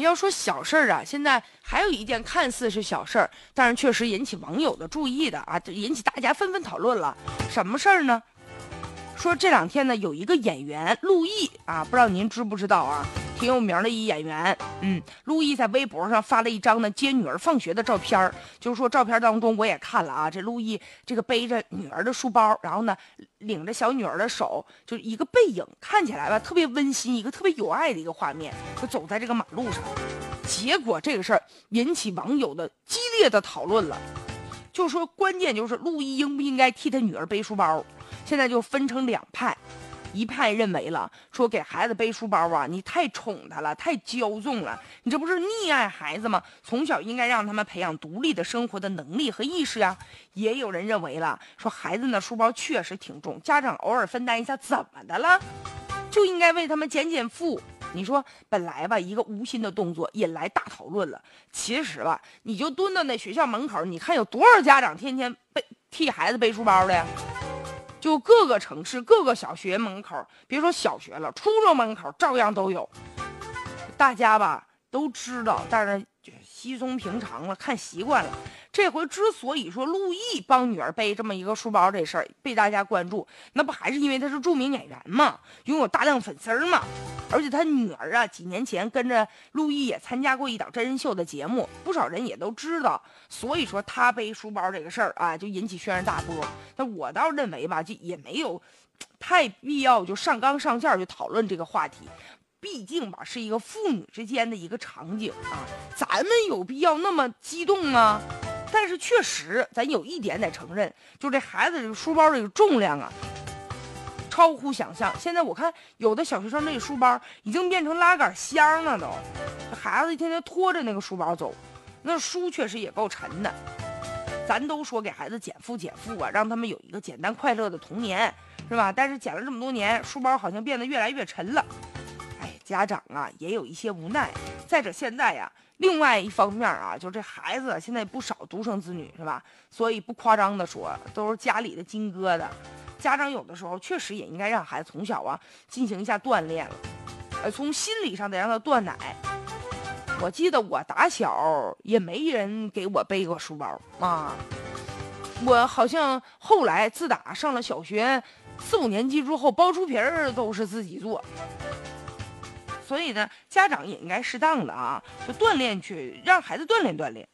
要说小事儿啊，现在还有一件看似是小事儿，但是确实引起网友的注意的啊，引起大家纷纷讨论了。什么事儿呢？说这两天呢，有一个演员陆毅啊，不知道您知不知道啊？挺有名的一演员。嗯，陆毅在微博上发了一张呢接女儿放学的照片儿，就是说照片当中我也看了啊，这陆毅这个背着女儿的书包，然后呢领着小女儿的手，就是一个背影，看起来吧特别温馨，一个特别有爱的一个画面，就走在这个马路上。结果这个事儿引起网友的激烈的讨论了，就说关键就是陆毅应不应该替他女儿背书包。现在就分成两派，一派认为了说给孩子背书包啊，你太宠他了，太骄纵了，你这不是溺爱孩子吗？从小应该让他们培养独立的生活的能力和意识呀。也有人认为了说孩子那书包确实挺重，家长偶尔分担一下怎么的了？就应该为他们减减负。你说本来吧，一个无心的动作引来大讨论了。其实吧，你就蹲到那学校门口，你看有多少家长天天背替孩子背书包的呀？就各个城市各个小学门口，别说小学了，初中门口照样都有。大家吧都知道，但是稀松平常了，看习惯了。这回之所以说陆毅帮女儿背这么一个书包这事儿被大家关注，那不还是因为他是著名演员嘛，拥有大量粉丝儿嘛。而且他女儿啊，几年前跟着陆毅也参加过一档真人秀的节目，不少人也都知道。所以说他背书包这个事儿啊，就引起轩然大波。那我倒认为吧，就也没有太必要就上纲上线去讨论这个话题。毕竟吧，是一个父女之间的一个场景啊，咱们有必要那么激动吗？但是确实，咱有一点得承认，就这孩子这个书包这个重量啊。超乎想象，现在我看有的小学生那书包已经变成拉杆箱了，都，孩子一天天拖着那个书包走，那书确实也够沉的。咱都说给孩子减负减负啊，让他们有一个简单快乐的童年，是吧？但是减了这么多年，书包好像变得越来越沉了。哎，家长啊也有一些无奈。再者现在呀，另外一方面啊，就这孩子现在不少独生子女，是吧？所以不夸张的说，都是家里的金疙瘩。家长有的时候确实也应该让孩子从小啊进行一下锻炼了，呃，从心理上得让他断奶。我记得我打小也没人给我背过书包啊，我好像后来自打上了小学四五年级之后，包书皮儿都是自己做。所以呢，家长也应该适当的啊，就锻炼去让孩子锻炼锻炼。